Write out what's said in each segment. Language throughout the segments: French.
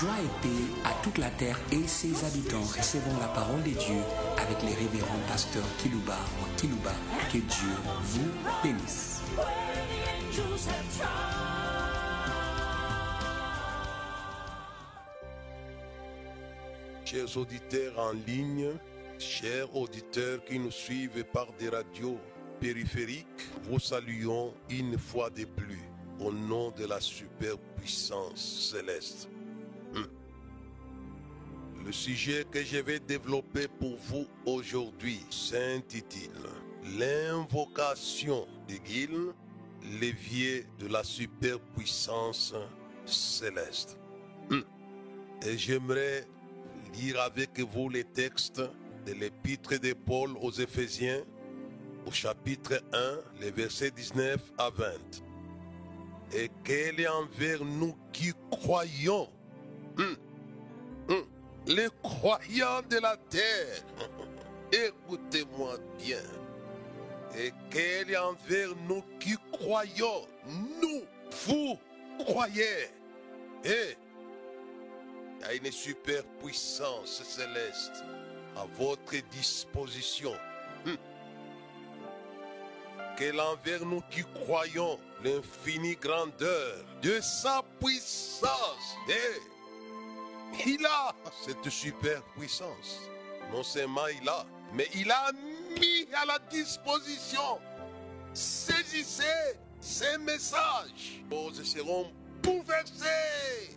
Joie et paix à toute la terre et ses habitants. Recevons la parole de Dieu avec les révérends pasteurs Kilouba ou Kilouba. Que Dieu vous bénisse. Chers auditeurs en ligne, chers auditeurs qui nous suivent par des radios périphériques, vous saluons une fois de plus au nom de la superpuissance céleste. Le sujet que je vais développer pour vous aujourd'hui s'intitule L'invocation de Gil, l'évier de la superpuissance céleste. Hum. Et j'aimerais lire avec vous les textes de l'épître de Paul aux Éphésiens au chapitre 1, les versets 19 à 20. Et quel est envers nous qui croyons, hum, les croyants de la terre, écoutez-moi bien, et quel est envers nous qui croyons, nous, vous croyez, et y a une super puissance céleste à votre disposition. Hum. Quel envers nous qui croyons l'infinie grandeur de sa puissance? Et il a cette super puissance. Non seulement il a, mais il a mis à la disposition. Saisissez ces messages. Vos seront bouleversés.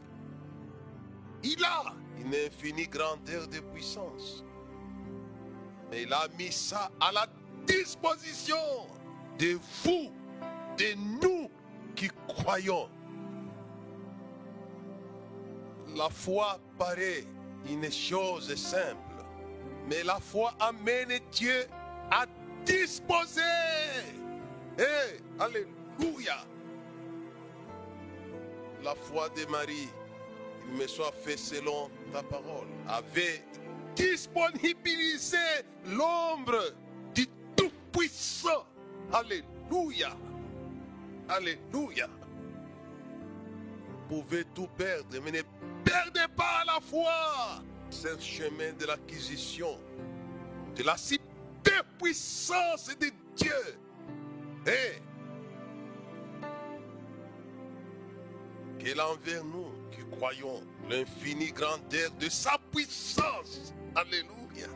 Il a une infinie grandeur de puissance. Mais il a mis ça à la disposition de vous, de nous qui croyons. La foi paraît une chose simple, mais la foi amène Dieu à disposer. Eh, alléluia. La foi de Marie, il me soit fait selon ta parole, avait disponibilisé l'ombre du Tout-Puissant. Alléluia. Alléluia. Pouvez tout perdre, mais ne perdez pas la foi. C'est le chemin de l'acquisition, de la puissance de Dieu. Et qu'elle envers nous qui croyons l'infinie grandeur de sa puissance. Alléluia.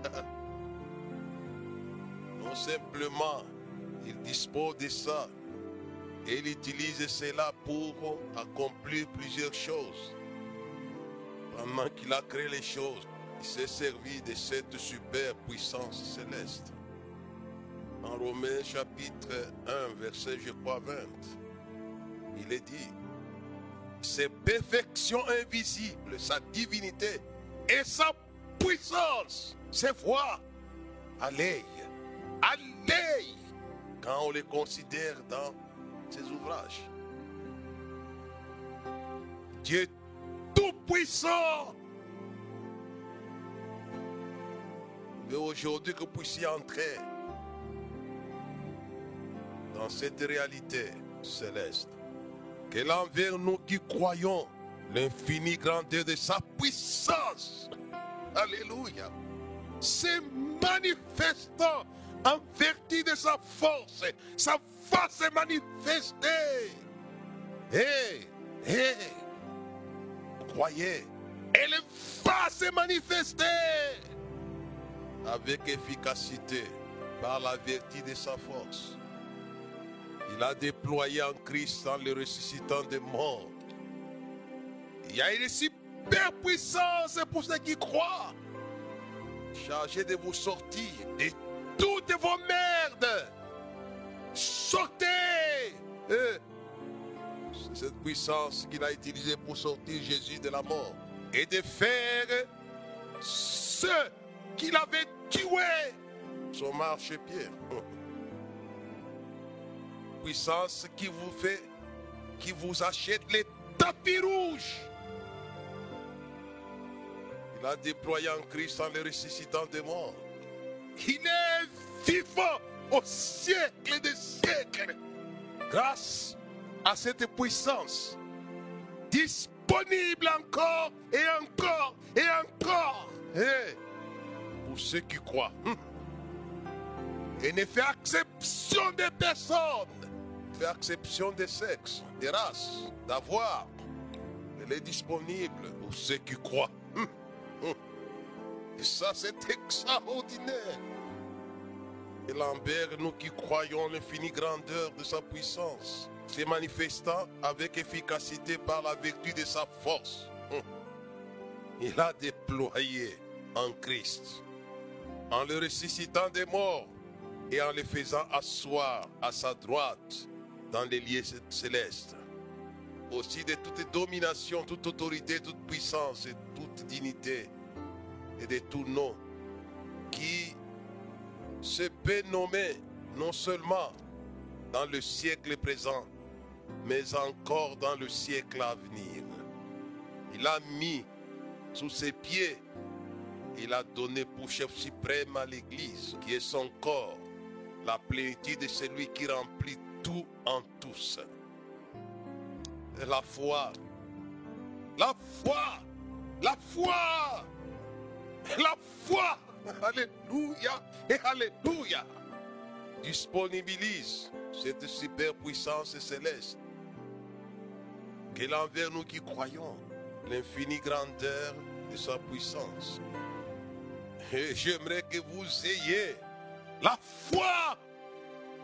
Non simplement il dispose de ça et il utilise cela pour accomplir plusieurs choses. Pendant qu'il a créé les choses, il s'est servi de cette super puissance céleste. En Romains chapitre 1, verset je crois 20, il est dit, ses perfections invisibles, sa divinité et sa puissance, ses voix, allez, allez, quand on les considère dans ses ouvrages. Dieu tout-puissant. Mais aujourd'hui que vous puissiez entrer dans cette réalité céleste, qu'elle envers nous qui croyons l'infinie grandeur de sa puissance. Alléluia. C'est manifestant en vertu de sa force, ça va se manifester. Hé, hé, croyez, elle va se manifester avec efficacité par la vertu de sa force. Il a déployé en Christ en le ressuscitant des morts. Il y a une super puissance pour ceux qui croient. Chargé de vous sortir de toutes vos merdes. Sortez. Eh, C'est cette puissance qu'il a utilisée pour sortir Jésus de la mort et de faire ceux qu'il avait tués son marchepied. Puissance qui vous fait, qui vous achète les tapis rouges. Il a déployé en Christ en le ressuscitant des morts. Il est vivant au siècle des siècles. Grâce à cette puissance disponible encore et encore et encore. Eh, pour ceux qui croient. Hum. Et ne fait exception des personnes. Fait exception des sexes, des races, d'avoir. Elle est disponible pour ceux qui croient. Hum. Hum. Et ça, c'est extraordinaire. Et Lambert, nous qui croyons l'infinie grandeur de sa puissance, se manifestant avec efficacité par la vertu de sa force, il a déployé en Christ, en le ressuscitant des morts et en le faisant asseoir à sa droite dans les lieux célestes, aussi de toute domination, toute autorité, toute puissance et toute dignité, et de tout nom qui se peut nommer non seulement dans le siècle présent, mais encore dans le siècle à venir. Il a mis sous ses pieds, il a donné pour chef suprême à l'Église, qui est son corps, la plénitude de celui qui remplit tout en tous. La foi, la foi, la foi, la foi, Alléluia et Alléluia, disponibilise cette superpuissance céleste qu'elle nous qui croyons l'infinie grandeur de sa puissance. Et j'aimerais que vous ayez la foi.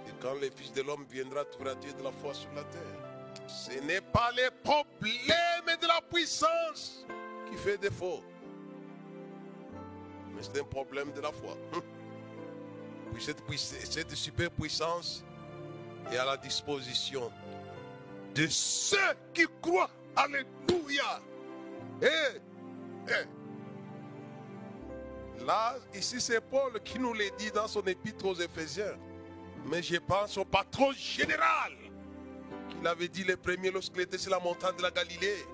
Et quand le Fils de l'homme viendra, trouver de la foi sur la terre. Ce n'est pas les problèmes de la puissance qui fait défaut. Mais c'est un problème de la foi. Puis cette, cette super puissance est à la disposition de ceux qui croient. Alléluia. Et, là, ici c'est Paul qui nous l'a dit dans son épître aux Éphésiens. Mais je pense au patron général qu'il avait dit les premiers lorsqu'il était sur la montagne de la Galilée.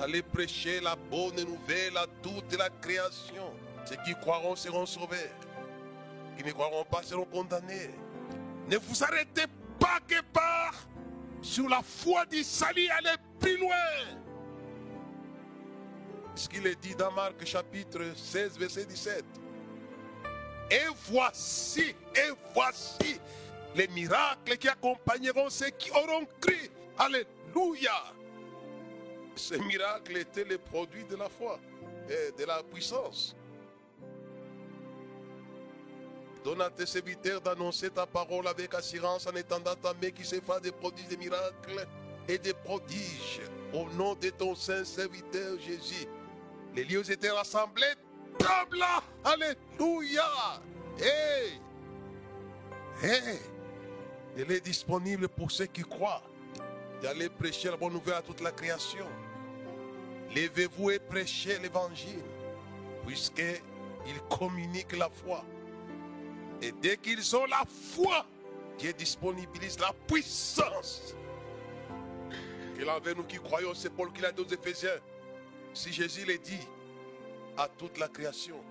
Allez prêcher la bonne nouvelle à toute la création. Ceux qui croiront seront sauvés. Qui ne croiront pas seront condamnés. Ne vous arrêtez pas que par sur la foi salut, allez plus loin. Ce qu'il est dit dans Marc chapitre 16, verset 17. Et voici, et voici les miracles qui accompagneront ceux qui auront cru. Alléluia. Ces miracles étaient les produits de la foi et de la puissance. Donne à tes serviteurs d'annoncer ta parole avec assurance en étendant ta main qui se fasse des prodiges, des miracles et des prodiges. Au nom de ton saint serviteur Jésus. Les lieux étaient rassemblés. Trembla. Alléluia. Hey. Hey. Il est disponible pour ceux qui croient. D'aller prêcher la bonne nouvelle à toute la création. Levez-vous et prêchez l'évangile. Puisqu'il communique la foi. Et dès qu'ils ont la foi, Dieu disponibilise la puissance. Qu'il envers nous qui croyons, c'est Paul qui l'a dit aux Éphésiens. Si Jésus l'a dit à toute la création.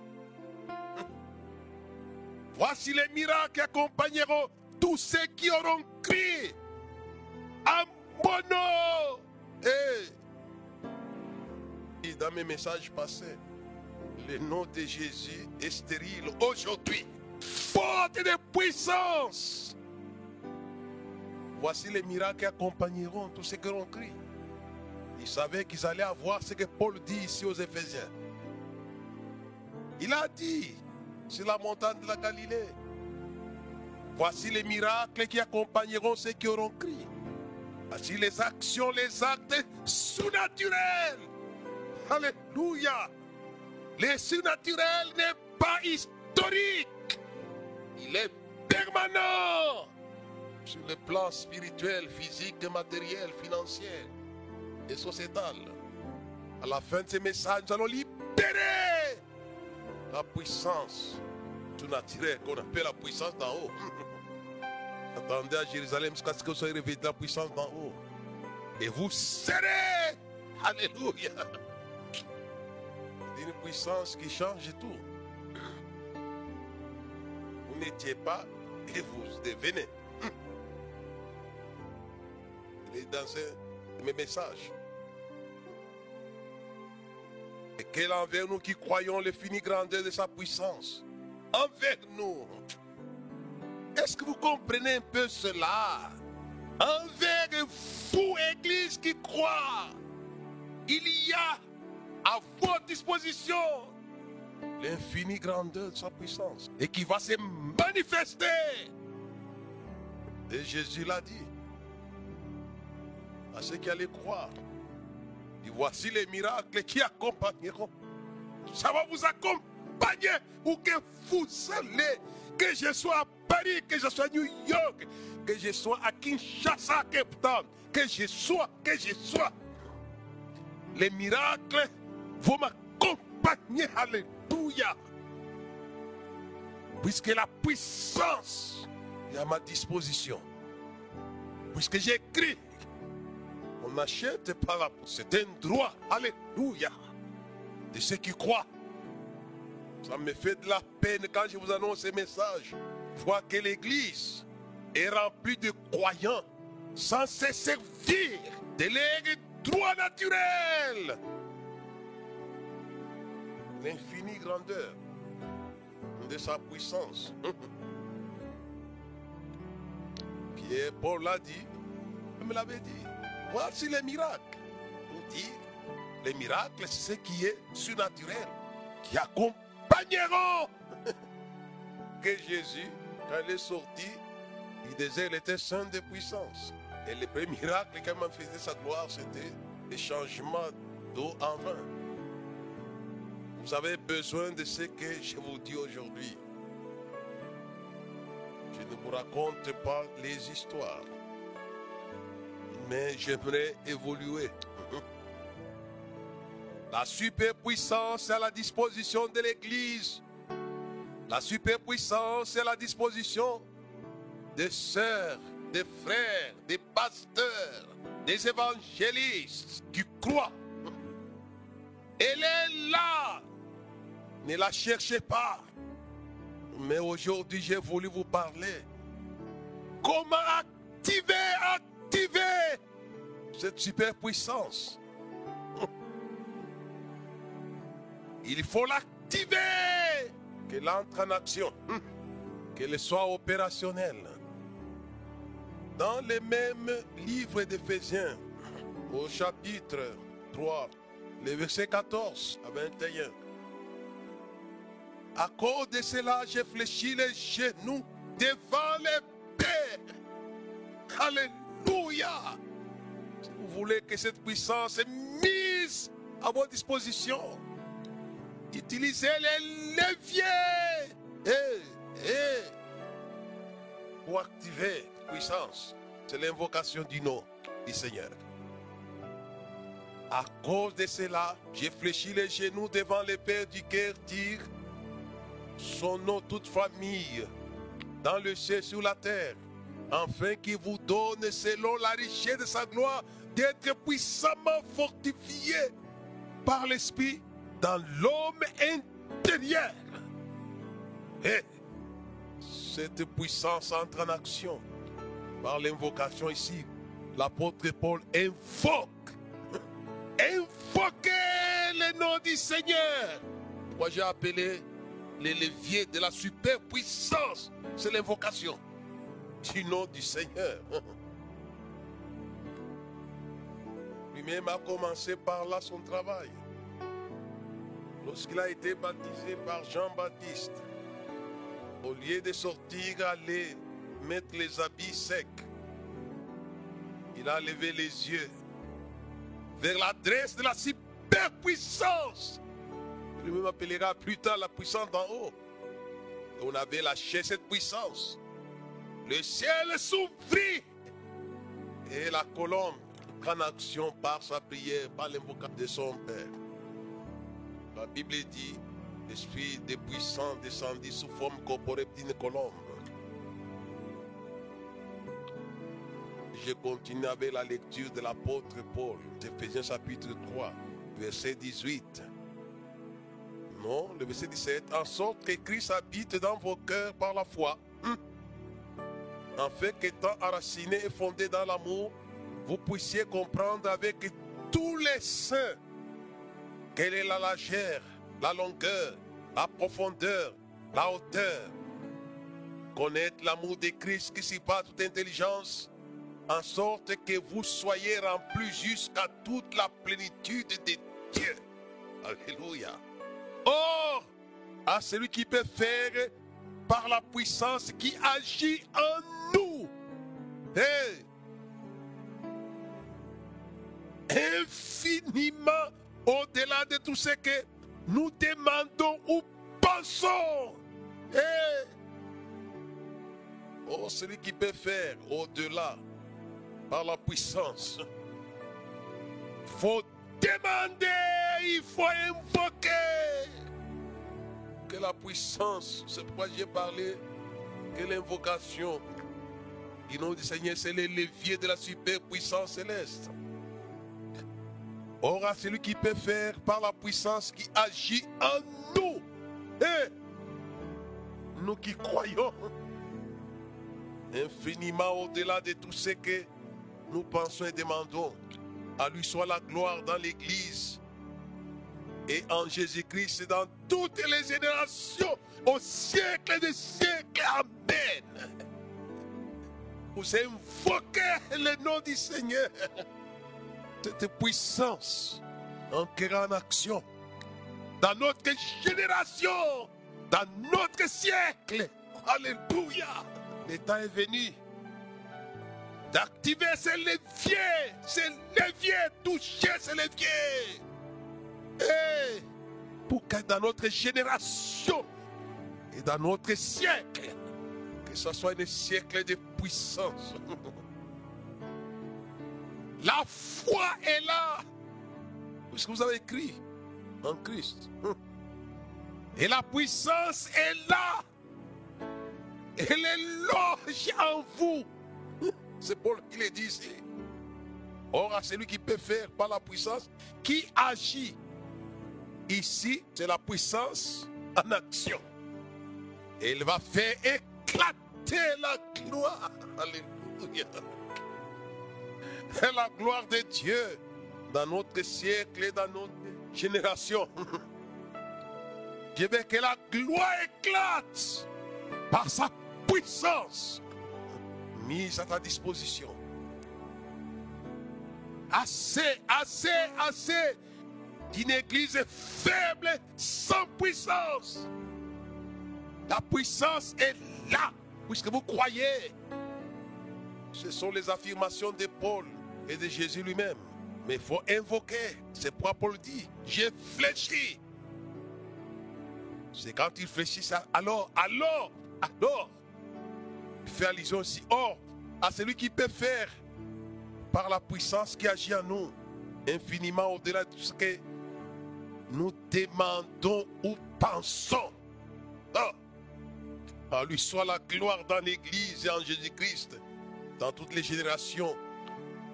Voici les miracles qui accompagneront tous ceux qui auront crié à mon nom. Et dans mes messages passés, le nom de Jésus est stérile aujourd'hui faute de puissance. Voici les miracles qui accompagneront tous ceux qui auront crié. Ils savaient qu'ils allaient avoir ce que Paul dit ici aux Éphésiens. Il a dit sur la montagne de la Galilée. Voici les miracles qui accompagneront ceux qui auront crié. Voici les actions, les actes surnaturels. Alléluia. Les surnaturels n'est pas historique. Il est permanent sur le plan spirituel, physique, matériel, financier et sociétal. À la fin de ces messages, nous allons libérer la puissance tout naturel qu'on appelle la puissance d'en haut. Attendez à Jérusalem jusqu'à ce que vous soyez réveillés de la puissance d'en haut. Et vous serez, alléluia, une puissance qui change tout n'étiez pas et vous devenez. Il est dans mes messages. Et quelle envers nous qui croyons l'infinie grandeur de sa puissance? Envers nous. Est-ce que vous comprenez un peu cela? Envers vous, Église qui croit, il y a à votre disposition l'infinie grandeur de sa puissance et qui va se manifester. Et Jésus l'a dit à ceux qui allaient croire. Et voici les miracles qui accompagneront. Ça va vous accompagner où que vous allez. Que je sois à Paris, que je sois à New York, que je sois à Kinshasa, Cape que je sois, que je sois. Les miracles vont m'accompagner. Alléluia. Puisque la puissance est à ma disposition. Puisque j'écris, on n'achète pas la C'est un droit. Alléluia. De ceux qui croient. Ça me fait de la peine quand je vous annonce ces messages. Voir que l'Église est remplie de croyants sans se servir de leurs droits naturels. L'infinie grandeur de sa puissance. Pierre Paul l'a dit, il me l'avait dit. Voici les miracles. Il dit, les miracles, c'est ce qui est surnaturel, qui accompagneront que Jésus, quand il est sorti, il disait qu'il était saint de puissance. Et le premier miracle qui m'a faisait sa gloire, c'était le changement d'eau en vin. Vous avez besoin de ce que je vous dis aujourd'hui. Je ne vous raconte pas les histoires, mais j'aimerais évoluer. La superpuissance est à la disposition de l'Église. La superpuissance est à la disposition des sœurs, des frères, des pasteurs, des évangélistes qui croient. Elle est là. Ne la cherchez pas. Mais aujourd'hui, j'ai voulu vous parler. Comment activer, activer cette superpuissance? Il faut l'activer. Qu'elle entre en action. Qu'elle soit opérationnelle. Dans le même livre d'Éphésiens, au chapitre 3, le verset 14 à 21. À cause de cela, j'ai fléchi les genoux devant les pères. Alléluia. Si vous voulez que cette puissance soit mise à votre disposition, utilisez les leviers. Et, et, pour activer la puissance, c'est l'invocation du nom du Seigneur. À cause de cela, j'ai fléchi les genoux devant les pères du cœur, dire son nom toute famille dans le ciel sur la terre, afin qu'il vous donne selon la richesse de sa gloire d'être puissamment fortifié par l'Esprit dans l'homme intérieur. Et cette puissance entre en action par l'invocation ici. L'apôtre Paul invoque, invoquez le nom du Seigneur. Moi j'ai appelé les leviers de la superpuissance, c'est l'invocation du nom du Seigneur. Lui-même a commencé par là son travail. Lorsqu'il a été baptisé par Jean-Baptiste, au lieu de sortir, aller mettre les habits secs, il a levé les yeux vers l'adresse de la superpuissance lui-même appellera plus tard la puissance d'en haut. On avait lâché cette puissance. Le ciel s'ouvrit et la colombe prend action par sa prière, par l'invocation de son Père. La Bible dit, l'esprit des puissants descendit sous forme corporelle d'une colombe. Je continue avec la lecture de l'apôtre Paul, Ephésiens chapitre 3, verset 18. Non, le verset 17, en sorte que Christ habite dans vos cœurs par la foi. Hum. En fait qu'étant enraciné et fondé dans l'amour, vous puissiez comprendre avec tous les saints quelle est la largeur, la longueur, la profondeur, la hauteur. Connaître l'amour de Christ qui surpasse toute intelligence, en sorte que vous soyez remplis jusqu'à toute la plénitude de Dieu. Alléluia. Or, à celui qui peut faire par la puissance qui agit en nous. Infiniment au-delà de tout ce que nous demandons ou pensons. Hey. Oh, celui qui peut faire au-delà par la puissance. faut demander, il faut invoquer. Que la puissance, c'est pourquoi j'ai parlé que l'invocation du nom du Seigneur, c'est le levier de la superpuissance céleste. Or, celui qui peut faire par la puissance qui agit en nous. Et nous qui croyons infiniment au-delà de tout ce que nous pensons et demandons. À lui soit la gloire dans l'Église et en Jésus-Christ dans toutes les générations, au siècle des siècles. Amen. Vous invoquez le nom du Seigneur. Cette puissance entrera en action dans notre génération, dans notre siècle. Alléluia. Le temps est venu d'activer ces leviers, ces leviers, toucher ces leviers. Pour que dans notre génération et dans notre siècle, que ce soit un siècle de puissance. La foi est là. Puisque vous avez écrit? En Christ. Et la puissance est là. Elle est loge en vous. C'est Paul qui le dit. Or, à celui qui peut faire par la puissance, qui agit. Ici, c'est la puissance en action. Et il va faire éclater la gloire. Alléluia. La gloire de Dieu dans notre siècle et dans notre génération. Je veux que la gloire éclate par sa puissance mise à ta disposition. Assez, assez, assez d'une église faible sans puissance. La puissance est là, puisque vous croyez. Ce sont les affirmations de Paul et de Jésus lui-même. Mais il faut invoquer. C'est pourquoi Paul dit, j'ai fléchi. C'est quand il fléchit. Alors, alors, alors, il fait allusion aussi. Or, à celui qui peut faire par la puissance qui agit en nous, infiniment au-delà de tout ce que nous demandons ou pensons. Ah. À lui soit la gloire dans l'Église et en Jésus-Christ, dans toutes les générations,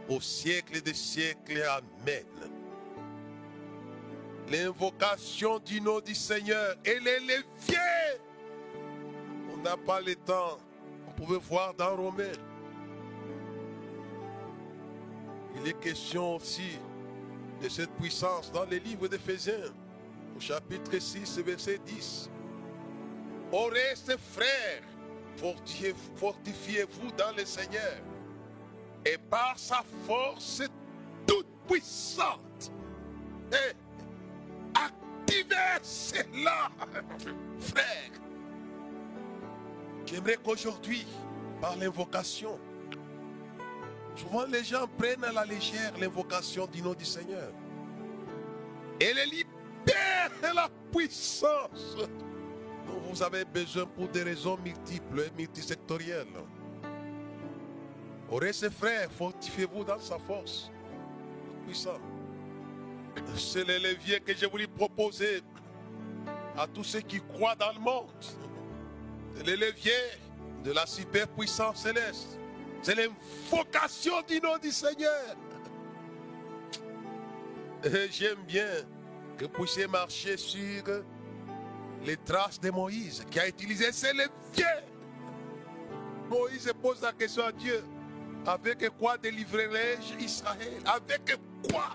au siècle des siècles. Amen. L'invocation du nom du Seigneur les leviers. On n'a pas le temps. On pouvait voir dans Romains. Il est question aussi de cette puissance dans les livres d'Éphésiens, au chapitre 6, verset 10. Au reste, frères, fortifiez-vous dans le Seigneur et par sa force toute puissante. Et activez cela, frère. J'aimerais qu'aujourd'hui, par l'invocation, souvent les gens prennent à la légère l'invocation du nom du Seigneur. Et les libère de la puissance dont vous avez besoin pour des raisons multiples et multisectorielles. Aurez ses frères, fortifiez-vous dans sa force. Puissant. C'est le levier que je voulais proposer à tous ceux qui croient dans le monde. C'est le levier de la superpuissance céleste. C'est l'invocation du nom du Seigneur. J'aime bien que puissiez marcher sur les traces de Moïse qui a utilisé ces leviers. Moïse pose la question à Dieu. Avec quoi délivrerai-je Israël? Avec quoi?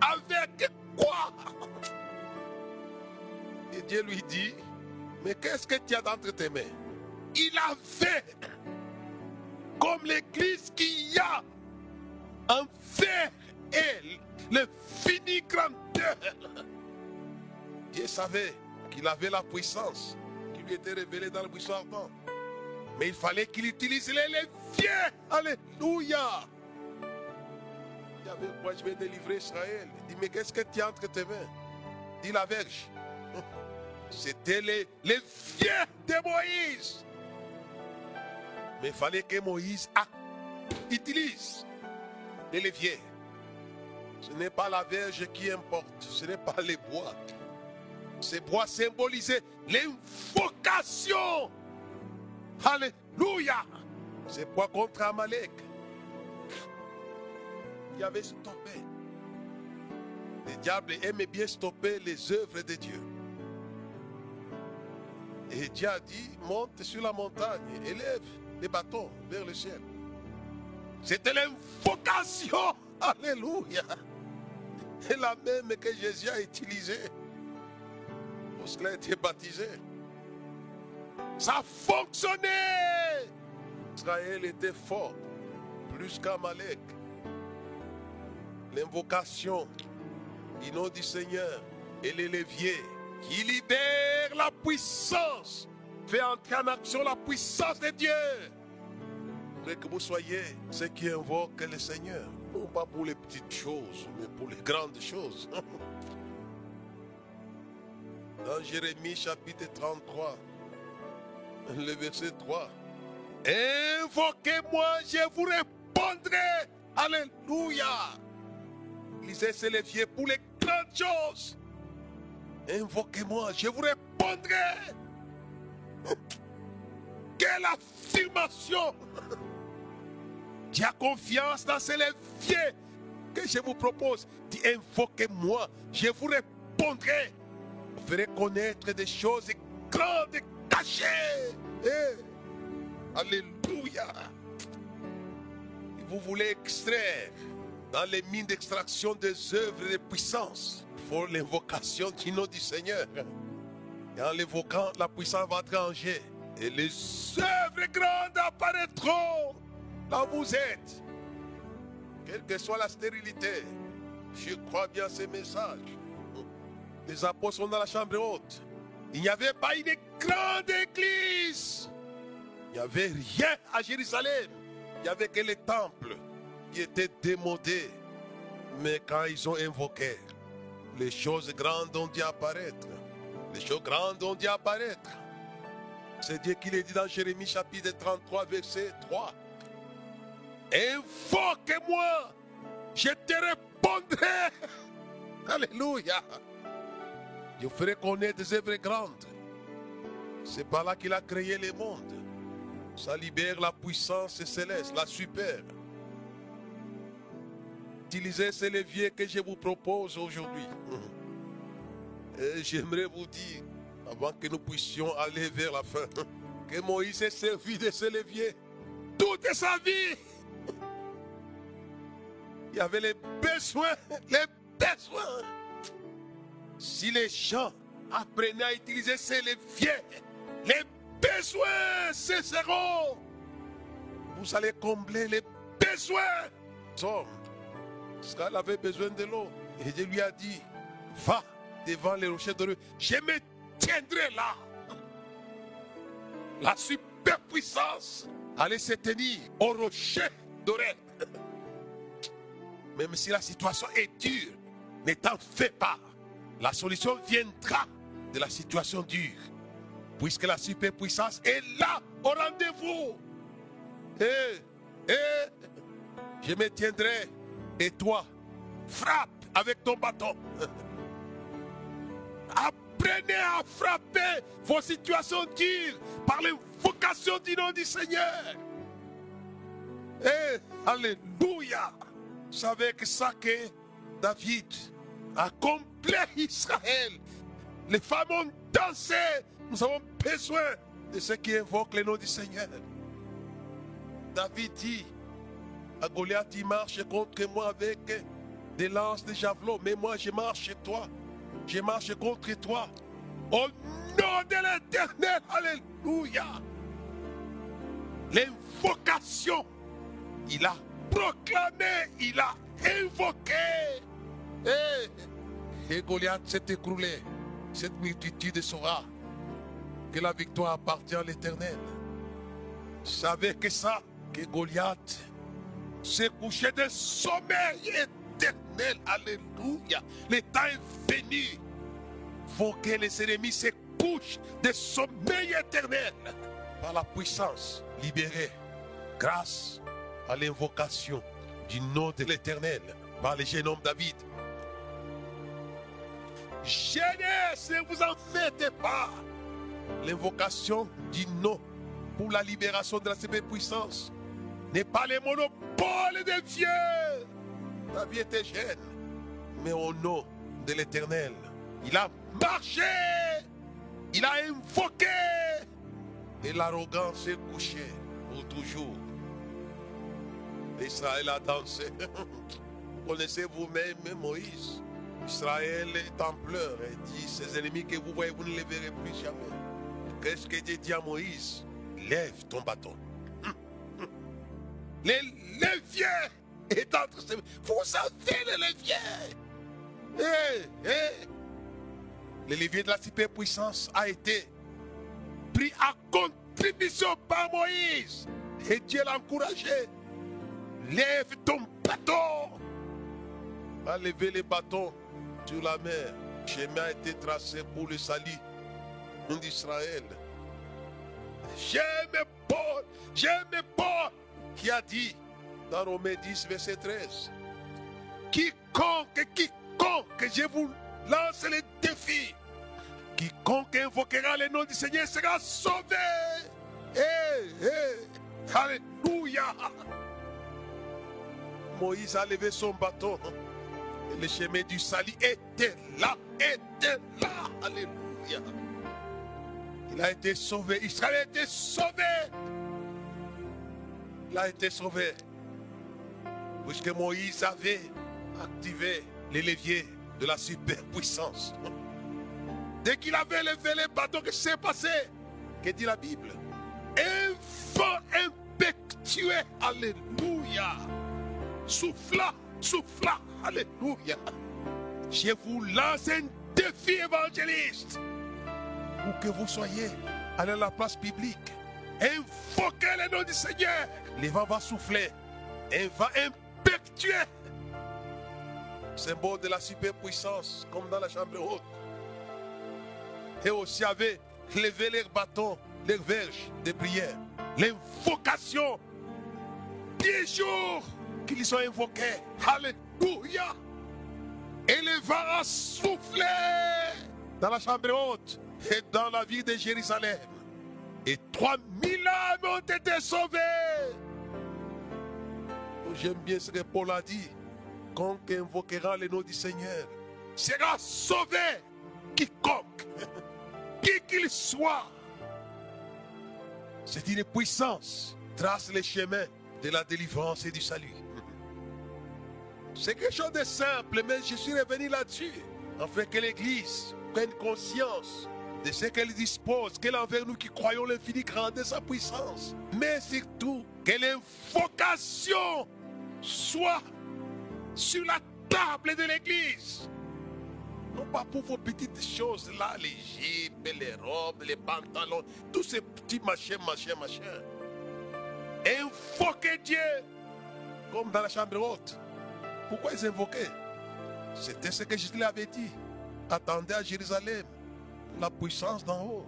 Avec quoi? Et Dieu lui dit, mais qu'est-ce que tu as entre tes mains? Il avait, comme l'église qu'il y a, en fer et le fini grandeur. Dieu savait qu'il avait la puissance qui lui était révélée dans le buisson ardent. Mais il fallait qu'il utilise les leviers. Alléluia. Il avait moi je vais délivrer Israël. Il dit, mais qu'est-ce que tu as entre tes mains? Dit la verge. C'était les leviers de Moïse. Mais il fallait que Moïse utilise les leviers. Ce n'est pas la verge qui importe, ce n'est pas les bois. Ces bois symbolisaient l'invocation. Alléluia. C'est bois contre Amalek. Il avait stoppé. Le diable aimait bien stopper les œuvres de Dieu. Et Dieu a dit, monte sur la montagne, élève les bâtons vers le ciel. C'était l'invocation. Alléluia. Et la même que Jésus a utilisée lorsqu'il a été baptisé. Ça a fonctionné. Israël était fort, plus qu'Amalek. L'invocation du nom du Seigneur et les leviers qui libèrent la puissance, fait entrer en action la puissance de Dieu. Mais que vous soyez ceux qui invoquent le Seigneur, non pas pour les petites choses, mais pour les grandes choses. Dans Jérémie chapitre 33, le verset 3. Invoquez-moi, je vous répondrai. Alléluia. Lisez ces leviers pour les grandes choses. Invoquez-moi, je vous répondrai. Quelle affirmation. Tu as confiance dans ces leviers que je vous propose. Dis, invoquez-moi, je vous répondrai. Vous ferez connaître des choses grandes et cachées. Eh, Alléluia. Vous voulez extraire dans les mines d'extraction des œuvres et des puissances. Il l'invocation du nom du Seigneur. Et en l'évoquant, la puissance va granger. Et les œuvres grandes apparaîtront là où vous êtes. Quelle que soit la stérilité, je crois bien ces messages. Les apôtres sont dans la chambre haute. Il n'y avait pas une grande église. Il n'y avait rien à Jérusalem. Il n'y avait que les temples qui étaient démodés. Mais quand ils ont invoqué, les choses grandes ont dû apparaître. Les choses grandes ont dû apparaître. C'est Dieu qui l'a dit dans Jérémie chapitre 33, verset 3. Invoque-moi, je te répondrai. Alléluia. Je ferai connaître des œuvres grandes. C'est par là qu'il a créé le monde. Ça libère la puissance céleste, la super. Utilisez ces leviers que je vous propose aujourd'hui. J'aimerais vous dire, avant que nous puissions aller vers la fin, que Moïse s'est servi de ces leviers toute sa vie. Il y avait les besoins, les besoins. Si les gens apprenaient à utiliser ces leviers, les besoins cesseront. Vous allez combler les besoins. Tom, parce avait besoin de l'eau. Et Dieu lui a dit, va devant les rochers de. Je me tiendrai là. La superpuissance allait se tenir au rocher doré. Même si la situation est dure, ne t'en fais pas. La solution viendra de la situation dure. Puisque la superpuissance est là au rendez-vous. Et, et, je me tiendrai. Et toi, frappe avec ton bâton. Apprenez à frapper vos situations dures par l'invocation du nom du Seigneur. Et, alléluia. Vous savez que ça que David a complet Israël. Les femmes ont dansé. Nous avons besoin de ceux qui invoquent le nom du Seigneur. David dit à Goliath, il marche contre moi avec des lances, des javelots. Mais moi, je marche chez toi. Je marche contre toi. Au nom de l'éternel. Alléluia. L'invocation. Il a proclamé, il a invoqué. Et, et Goliath s'est écroulé. Cette multitude saura que la victoire appartient à l'éternel. Savez que ça, que Goliath s'est couché de sommeil Alléluia. Le temps est venu. Faut que les ennemis se couchent de sommeil éternel par la puissance libérée grâce à l'invocation du nom de l'éternel par le jeune homme David. Jeunesse, ne vous en faites pas. L'invocation du nom pour la libération de la puissance n'est pas le monopole des vieux. La vie était jeune, mais au nom de l'éternel, il a marché, il a invoqué, et l'arrogance est couchée pour toujours. Israël a dansé. Vous connaissez vous-même Moïse? Israël est en pleurs et dit Ses ennemis que vous voyez, vous ne les verrez plus jamais. Qu'est-ce que Dieu dit à Moïse? Lève ton bâton. Les leviers est entre ses Vous avez les leviers. Eh, eh. Le levier de la superpuissance a été pris à contribution par Moïse. Et Dieu l'a encouragé. Lève ton bâton. Va lever les bâtons sur la mer. Le chemin a été tracé pour le salut d'Israël. J'aime Paul, j'aime Paul qui a dit dans Romains 10, verset 13 Quiconque, quiconque, je vous lance le défi, quiconque invoquera le nom du Seigneur sera sauvé. Eh, eh, Alléluia. Moïse a levé son bâton. Et le chemin du salut était là, était là. Alléluia. Il a été sauvé. Israël a été sauvé. Il a été sauvé. Puisque Moïse avait activé les leviers de la superpuissance. Dès qu'il avait levé les bâtons, que s'est passé? Que dit la Bible? Un vent impétueux. Alléluia. Souffla, souffla. Alléluia. Je vous lance un défi évangéliste. Où que vous soyez, à la place publique. Invoquez le nom du Seigneur. Le vent va souffler. Un vent impétueux. Symbole de la superpuissance, comme dans la chambre haute. Et aussi avait levé les bâtons, les verges de prière. L'invocation. Dix jours qu'ils sont invoqués. Alléluia. Et le vent a soufflé dans la chambre haute et dans la ville de Jérusalem. Et 3000 âmes ont été sauvées. Oh, j'aime bien ce que Paul a dit. Quiconque invoquera le nom du Seigneur sera sauvé. Quiconque, qui qu'il soit. C'est une puissance. Trace les chemins de la délivrance et du salut. C'est quelque chose de simple, mais je suis revenu là-dessus. Afin que l'Église prenne conscience de ce qu'elle dispose, qu'elle envers nous qui croyons l'infini grandeur sa puissance. Mais surtout, que l'invocation soit sur la table de l'église. Non pas pour vos petites choses là, les jupes, les robes, les pantalons, tous ces petits machins, machins, machins. Invoquez Dieu comme dans la chambre haute. Pourquoi ils invoquaient? C'était ce que Jésus avait dit. Attendez à Jérusalem la puissance d'en haut.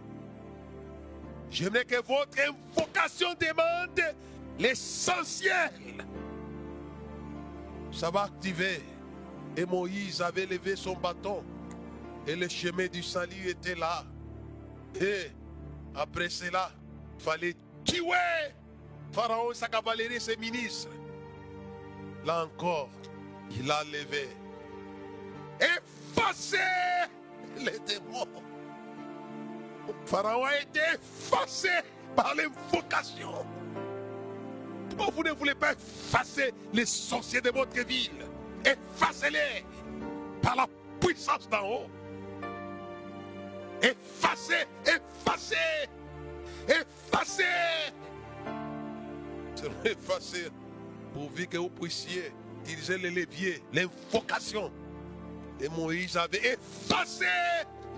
J'aimerais que votre invocation demande l'essentiel. Ça va activer. Et Moïse avait levé son bâton. Et le chemin du salut était là. Et après cela, il fallait tuer Pharaon, sa cavalerie, ses ministres. Là encore, il a levé. Effacé les démons. Pharaon a été effacé par l'invocation. Vous ne voulez pas effacer les sorciers de votre ville? Effacez-les par la puissance d'en haut. Effacez, effacez, effacez. Seulement effacez pourvu que vous puissiez utiliser les leviers, l'invocation. Et Moïse avait effacé.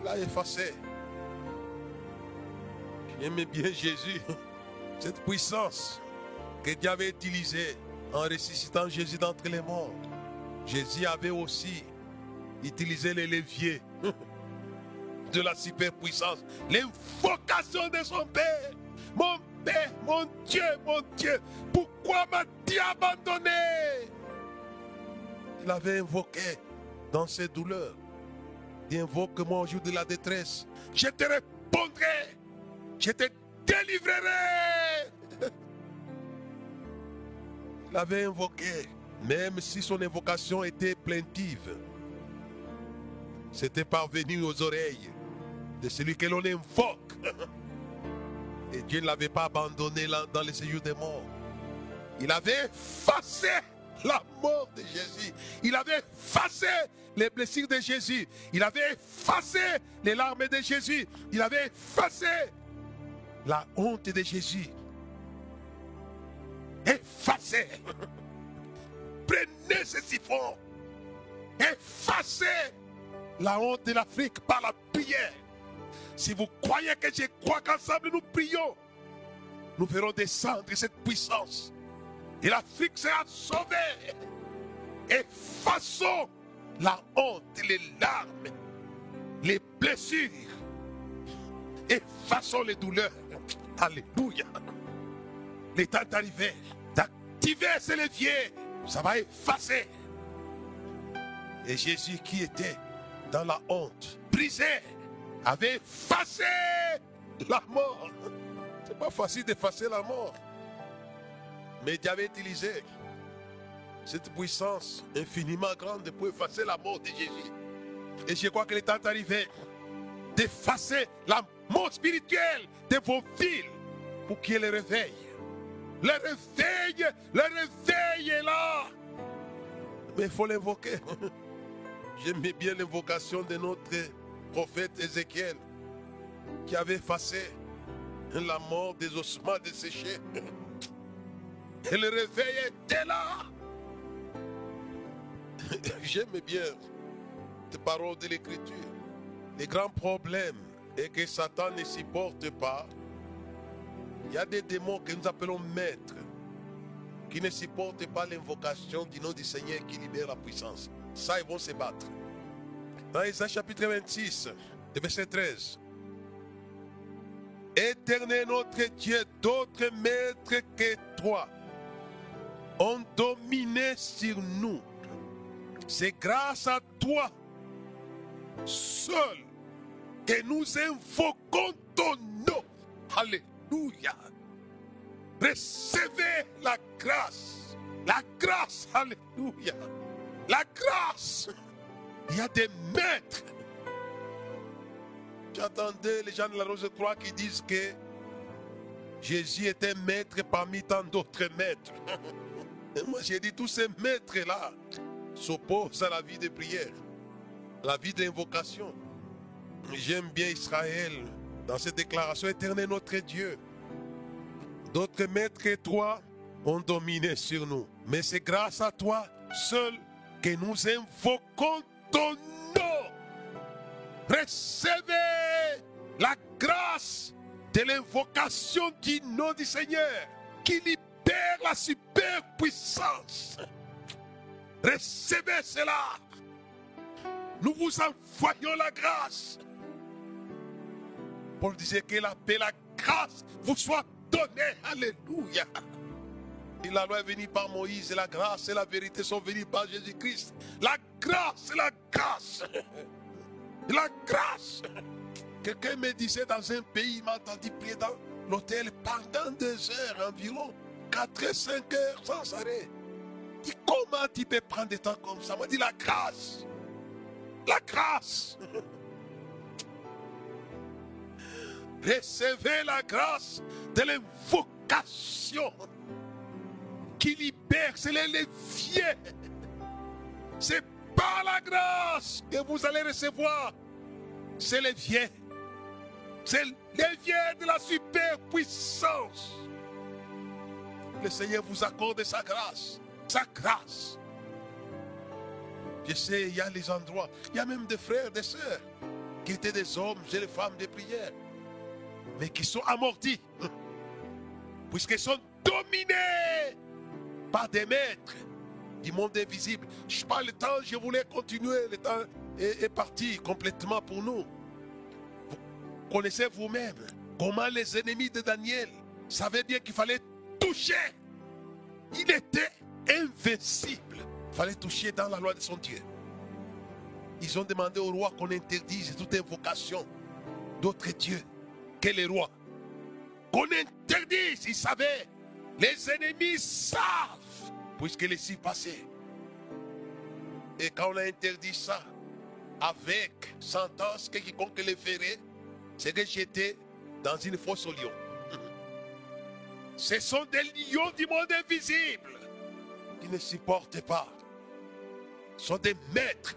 Il a effacé. J'aimais bien Jésus. Cette puissance que Dieu avait utilisée en ressuscitant Jésus d'entre les morts. Jésus avait aussi utilisé les leviers de la superpuissance, l'invocation de son Père. Mon Père, mon Dieu, mon Dieu, pourquoi m'as-tu abandonné? Il avait invoqué dans ses douleurs. Invoque-moi au jour de la détresse. Je te répondrai. Je te délivrerai. Il avait invoqué, même si son invocation était plaintive. C'était parvenu aux oreilles de celui que l'on invoque. Et Dieu ne l'avait pas abandonné dans les séjours des morts. Il avait effacé la mort de Jésus. Il avait effacé les blessures de Jésus. Il avait effacé les larmes de Jésus. Il avait effacé la honte de Jésus. Effacé. Prenez ce siphon. Effacez la honte de l'Afrique par la prière. Si vous croyez que je crois qu'ensemble nous prions, nous ferons descendre cette puissance. Et l'Afrique sera sauvée. Effaçons la honte, les larmes, les blessures. Effaçons les douleurs. Alléluia. L'état est arrivé d'activer ces leviers. Ça va effacer. Et Jésus qui était dans la honte, brisé, avait effacé la mort. C'est pas facile d'effacer la mort. Mais Dieu avait utilisé cette puissance infiniment grande pour effacer la mort de Jésus. Et je crois que le temps est arrivé d'effacer la mort spirituelle de vos villes pour qu'il y ait. Le réveil, le réveil est là. Mais il faut l'invoquer. J'aimais bien l'invocation de notre prophète Ézéchiel qui avait effacé la mort des ossements desséchés. Et le réveil était là. J'aime bien les paroles de l'Écriture. Le grand problème est que Satan ne supporte pas. Il y a des démons que nous appelons maîtres qui ne supportent pas l'invocation du nom du Seigneur qui libère la puissance. Ça, ils vont se battre. Dans Isaïe chapitre 26, verset 13. Éternel notre Dieu, d'autres maîtres que toi ont dominé sur nous. C'est grâce à toi seul que nous invoquons ton nom. Recevez la grâce. La grâce. Alléluia. La grâce. Il y a des maîtres. J'attendais les gens de la Rose 3 qui disent que Jésus était maître parmi tant d'autres maîtres. Et moi j'ai dit tous ces maîtres-là s'opposent à la vie de prière, la vie d'invocation. J'aime bien Israël dans cette déclaration éternelle, notre Dieu. D'autres maîtres que toi ont dominé sur nous. Mais c'est grâce à toi seul que nous invoquons ton nom. Recevez la grâce de l'invocation du nom du Seigneur qui libère la superpuissance. Recevez cela. Nous vous envoyons la grâce. Paul disait que la paix, la grâce vous soit donnée. Alléluia. Et la loi est venue par Moïse et la grâce et la vérité sont venues par Jésus-Christ. La grâce la grâce. La grâce. Quelqu'un me disait dans un pays, il m'a entendu prier dans l'hôtel pendant deux heures environ, 4 et 5 heures sans arrêt. Comment tu peux prendre des temps comme ça? Moi dit la grâce. La grâce. Recevez la grâce de l'invocation qui libère, c'est les leviers C'est par la grâce que vous allez recevoir. C'est les vieux. C'est les vieux de la superpuissance. Le Seigneur vous accorde sa grâce. Sa grâce. Je sais, il y a les endroits, il y a même des frères, des sœurs qui étaient des hommes et des femmes de prière, mais qui sont amortis, puisqu'ils sont dominés par des maîtres du monde invisible. Je parle le temps, je voulais continuer, le temps est, parti complètement pour nous. Vous connaissez vous-même comment les ennemis de Daniel savaient bien qu'il fallait toucher. Il était invincible. Il fallait toucher dans la loi de son Dieu. Ils ont demandé au roi qu'on interdise toute invocation d'autres dieux les rois. Qu'on interdise, ils savaient. Les ennemis savent, puisque les s'y passait. Et quand on a interdit ça, avec sentence que quiconque le ferait, c'est que j'étais dans une fosse au lion. Ce sont des lions du monde invisible qui ne supportent pas. Sont des maîtres.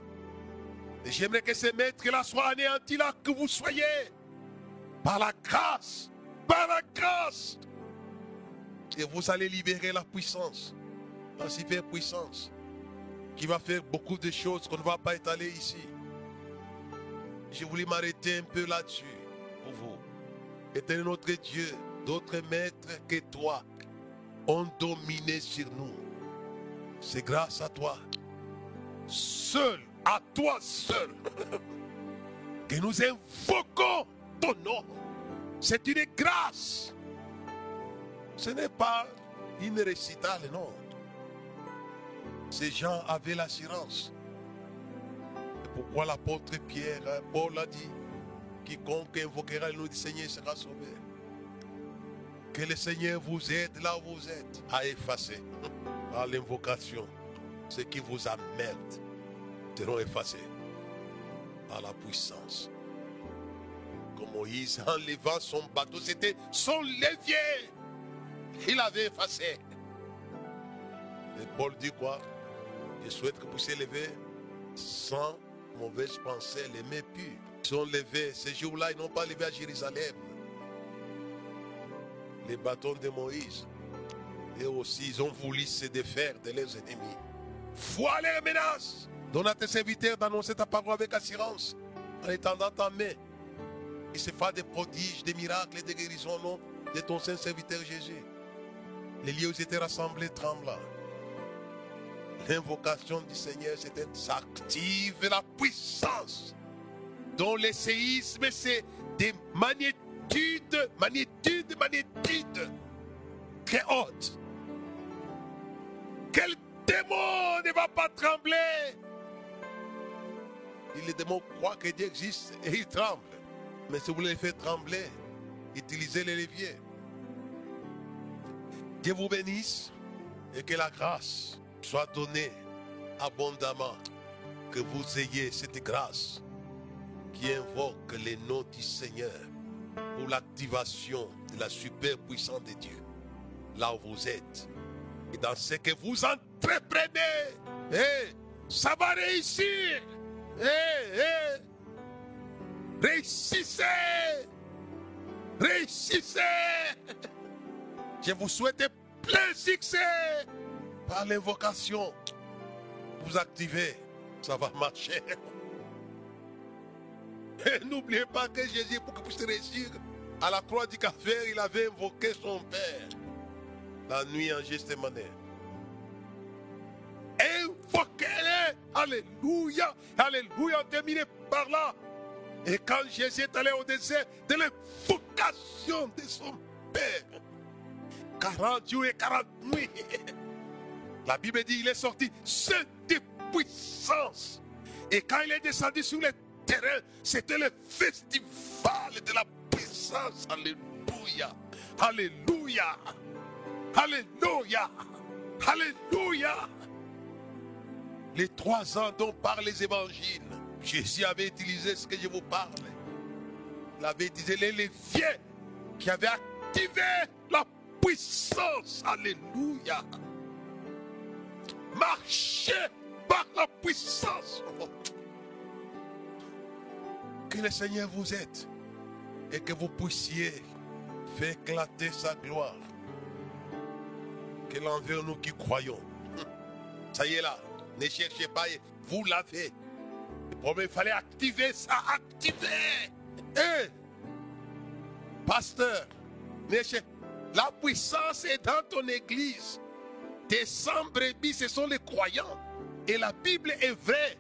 Et j'aimerais que ces maîtres-là soient anéantis là que vous soyez. Par la grâce. Par la grâce. Et vous allez libérer la puissance. La super puissance. Qui va faire beaucoup de choses qu'on ne va pas étaler ici. Je voulais m'arrêter un peu là-dessus pour vous. Éternel notre Dieu, d'autres maîtres que toi ont dominé sur nous. C'est grâce à toi, seul, à toi seul, que nous invoquons ton. C'est une grâce. Ce n'est pas une récitale, non. Ces gens avaient l'assurance pourquoi l'apôtre Pierre, hein, Paul a dit, quiconque invoquera le nom du Seigneur sera sauvé. Que le Seigneur vous aide là où vous êtes à effacer par l'invocation ce qui vous amène seront effacés par la puissance. Moïse enlevant son bateau, c'était son levier. Il avait effacé. Et Paul dit quoi? Je souhaite que vous lever sans mauvaises pensées, les. Ils sont levés. Ces jours-là, ils n'ont pas levé à Jérusalem. Les bâtons de Moïse. Et aussi, ils ont voulu se défaire de leurs ennemis. Voilà les menaces. Donne à tes serviteurs d'annoncer ta parole avec assurance. En étendant ta main. Il se fait des prodiges, des miracles et des guérisons nom de ton saint serviteur Jésus. Les lieux étaient rassemblés tremblants. L'invocation du Seigneur, c'est s'active la puissance. Dont les séismes, c'est des magnitudes, magnitudes, magnitudes très hautes. Quel démon ne va pas trembler? Les démons croient que Dieu existe et ils tremblent. Mais si vous voulez les faire trembler, utilisez les leviers. Dieu vous bénisse et que la grâce soit donné abondamment, que vous ayez cette grâce qui invoque les noms du Seigneur pour l'activation de la superpuissance de Dieu, là où vous êtes. Et dans ce que vous entreprenez, eh, ça va réussir. Eh, eh, réussissez. Réussissez. Je vous souhaite plein succès par l'invocation, vous activez, ça va marcher. Et n'oubliez pas que Jésus, pour que puisse réussir, à la croix du café, il avait invoqué son Père la nuit en Gethsemane. Invoquez-le. Alléluia. Alléluia. Terminé par là. Et quand Jésus est allé au désert de l'invocation de son Père, 40 jours et 40 nuits. La Bible dit il est sorti seul de puissance. Et quand il est descendu sur le terrain, c'était le festival de la puissance. Alléluia. Alléluia. Alléluia. Alléluia. Les trois ans dont parlent les évangiles, Jésus avait utilisé ce que je vous parle. Il avait utilisé les leviers qui avaient activé la puissance. Alléluia. Marchez par la puissance. Que le Seigneur vous aide et que vous puissiez faire éclater sa gloire. Qu'elle envers nous qui croyons. Ça y est là, ne cherchez pas, vous l'avez. Il fallait activer ça, activer. Eh, pasteur, la puissance est dans ton église. Tes 100 brebis, ce sont les croyants. Et la Bible est vraie.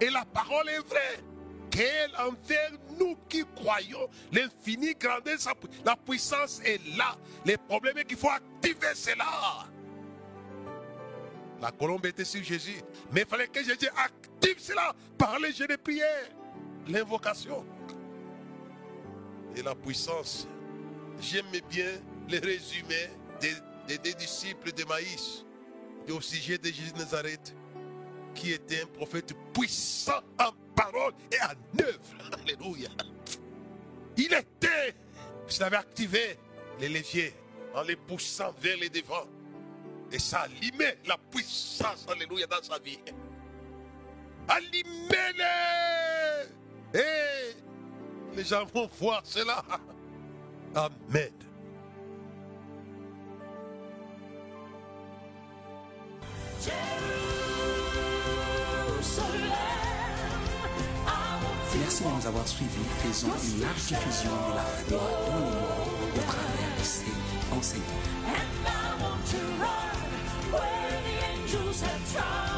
Et la parole est vraie. Qu'elle envers nous qui croyons, l'infini grandeur, la puissance est là. Le problème est qu'il faut activer cela. La colombe était sur Jésus. Mais il fallait que Jésus active cela par les jeux de prière, l'invocation. Et la puissance. J'aimais bien le résumé des, disciples de Maïs au sujet de Jésus de Nazareth, qui était un prophète puissant en parole et en œuvre. Alléluia. Il était, il avait activé les leviers en les poussant vers les devants. Et ça allumait la puissance, alléluia, dans sa vie. Allumez-les. Et les gens vont voir cela. Amen. Merci de nous avoir suivis. Faisons une large diffusion de la foi dans le monde au travers de ces enseignements. have tried.